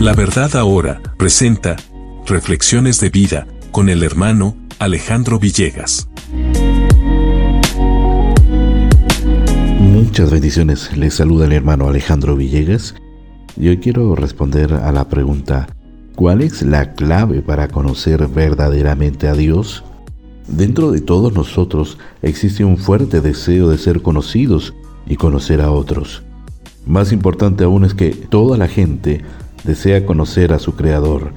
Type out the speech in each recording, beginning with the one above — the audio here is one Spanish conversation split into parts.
La verdad ahora presenta Reflexiones de vida con el hermano Alejandro Villegas. Muchas bendiciones. Les saluda el hermano Alejandro Villegas. Y hoy quiero responder a la pregunta, ¿cuál es la clave para conocer verdaderamente a Dios? Dentro de todos nosotros existe un fuerte deseo de ser conocidos y conocer a otros. Más importante aún es que toda la gente desea conocer a su Creador,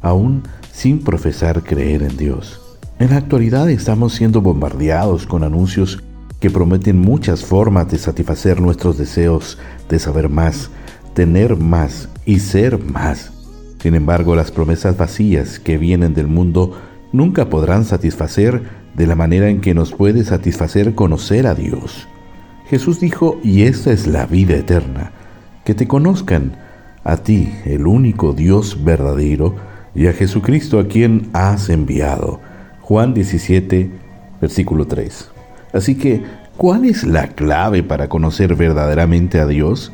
aún sin profesar creer en Dios. En la actualidad estamos siendo bombardeados con anuncios que prometen muchas formas de satisfacer nuestros deseos de saber más, tener más y ser más. Sin embargo, las promesas vacías que vienen del mundo nunca podrán satisfacer de la manera en que nos puede satisfacer conocer a Dios. Jesús dijo, y esta es la vida eterna, que te conozcan a ti, el único Dios verdadero, y a Jesucristo a quien has enviado. Juan 17, versículo 3. Así que, ¿cuál es la clave para conocer verdaderamente a Dios?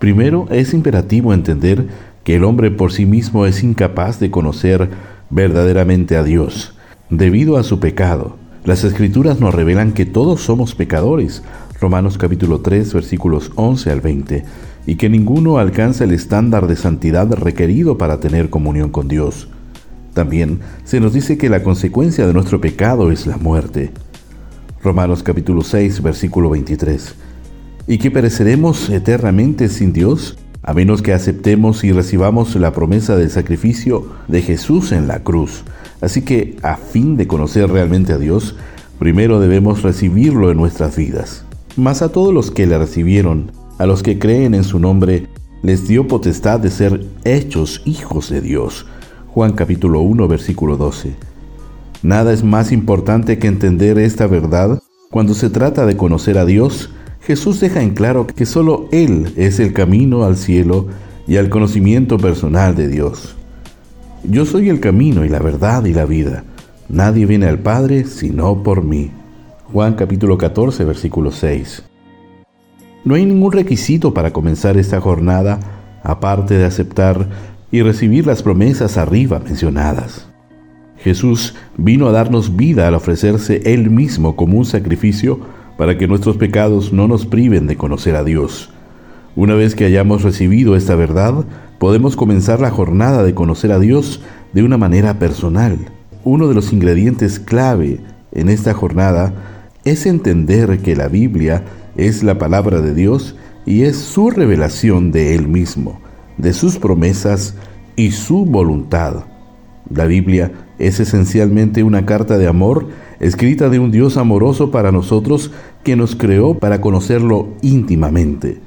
Primero, es imperativo entender que el hombre por sí mismo es incapaz de conocer verdaderamente a Dios, debido a su pecado. Las escrituras nos revelan que todos somos pecadores, Romanos capítulo 3 versículos 11 al 20, y que ninguno alcanza el estándar de santidad requerido para tener comunión con Dios. También se nos dice que la consecuencia de nuestro pecado es la muerte. Romanos capítulo 6 versículo 23. Y que pereceremos eternamente sin Dios a menos que aceptemos y recibamos la promesa del sacrificio de Jesús en la cruz. Así que, a fin de conocer realmente a Dios, primero debemos recibirlo en nuestras vidas. Mas a todos los que le recibieron, a los que creen en su nombre, les dio potestad de ser hechos hijos de Dios. Juan capítulo 1 versículo 12. Nada es más importante que entender esta verdad cuando se trata de conocer a Dios Jesús deja en claro que solo Él es el camino al cielo y al conocimiento personal de Dios. Yo soy el camino y la verdad y la vida. Nadie viene al Padre sino por mí. Juan capítulo 14 versículo 6. No hay ningún requisito para comenzar esta jornada aparte de aceptar y recibir las promesas arriba mencionadas. Jesús vino a darnos vida al ofrecerse Él mismo como un sacrificio para que nuestros pecados no nos priven de conocer a Dios. Una vez que hayamos recibido esta verdad, podemos comenzar la jornada de conocer a Dios de una manera personal. Uno de los ingredientes clave en esta jornada es entender que la Biblia es la palabra de Dios y es su revelación de Él mismo, de sus promesas y su voluntad. La Biblia es esencialmente una carta de amor escrita de un Dios amoroso para nosotros que nos creó para conocerlo íntimamente.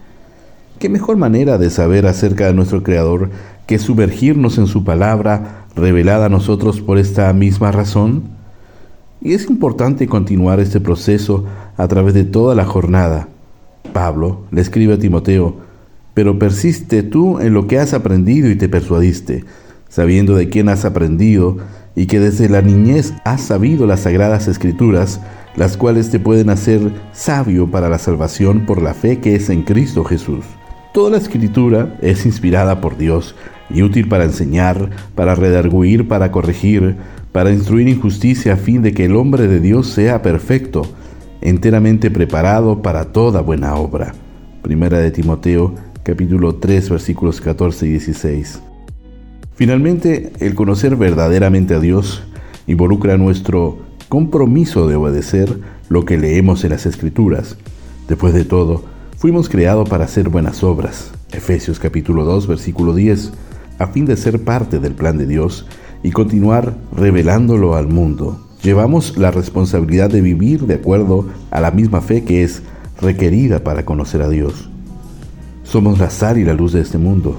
¿Qué mejor manera de saber acerca de nuestro Creador que sumergirnos en su palabra revelada a nosotros por esta misma razón? Y es importante continuar este proceso a través de toda la jornada. Pablo le escribe a Timoteo, pero persiste tú en lo que has aprendido y te persuadiste, sabiendo de quién has aprendido y que desde la niñez has sabido las sagradas escrituras, las cuales te pueden hacer sabio para la salvación por la fe que es en Cristo Jesús. Toda la escritura es inspirada por Dios y útil para enseñar, para redarguir, para corregir, para instruir injusticia a fin de que el hombre de Dios sea perfecto, enteramente preparado para toda buena obra. Primera de Timoteo, capítulo 3, versículos 14 y 16. Finalmente, el conocer verdaderamente a Dios involucra nuestro compromiso de obedecer lo que leemos en las Escrituras. Después de todo, fuimos creados para hacer buenas obras. Efesios capítulo 2, versículo 10, a fin de ser parte del plan de Dios y continuar revelándolo al mundo. Llevamos la responsabilidad de vivir de acuerdo a la misma fe que es requerida para conocer a Dios. Somos la sal y la luz de este mundo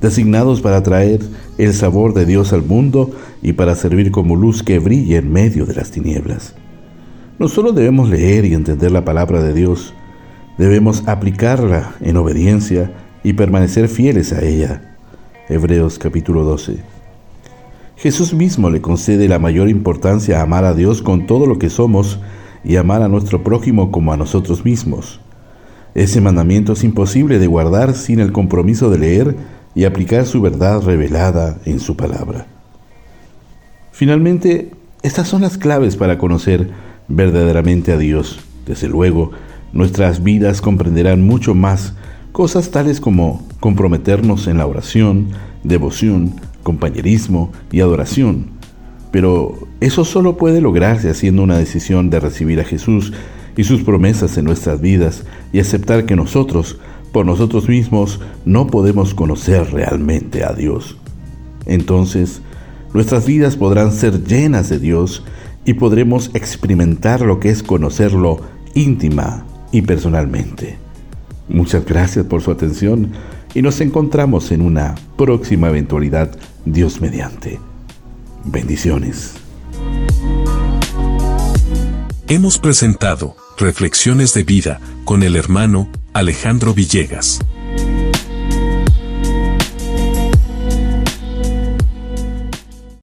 designados para traer el sabor de Dios al mundo y para servir como luz que brille en medio de las tinieblas. No solo debemos leer y entender la palabra de Dios, debemos aplicarla en obediencia y permanecer fieles a ella. Hebreos capítulo 12. Jesús mismo le concede la mayor importancia a amar a Dios con todo lo que somos y amar a nuestro prójimo como a nosotros mismos. Ese mandamiento es imposible de guardar sin el compromiso de leer y aplicar su verdad revelada en su palabra. Finalmente, estas son las claves para conocer verdaderamente a Dios. Desde luego, nuestras vidas comprenderán mucho más cosas tales como comprometernos en la oración, devoción, compañerismo y adoración. Pero eso solo puede lograrse haciendo una decisión de recibir a Jesús y sus promesas en nuestras vidas y aceptar que nosotros, por nosotros mismos, no podemos conocer realmente a Dios. Entonces, nuestras vidas podrán ser llenas de Dios y podremos experimentar lo que es conocerlo íntima y personalmente. Muchas gracias por su atención y nos encontramos en una próxima eventualidad, Dios mediante. Bendiciones. Hemos presentado Reflexiones de Vida con el hermano Alejandro Villegas.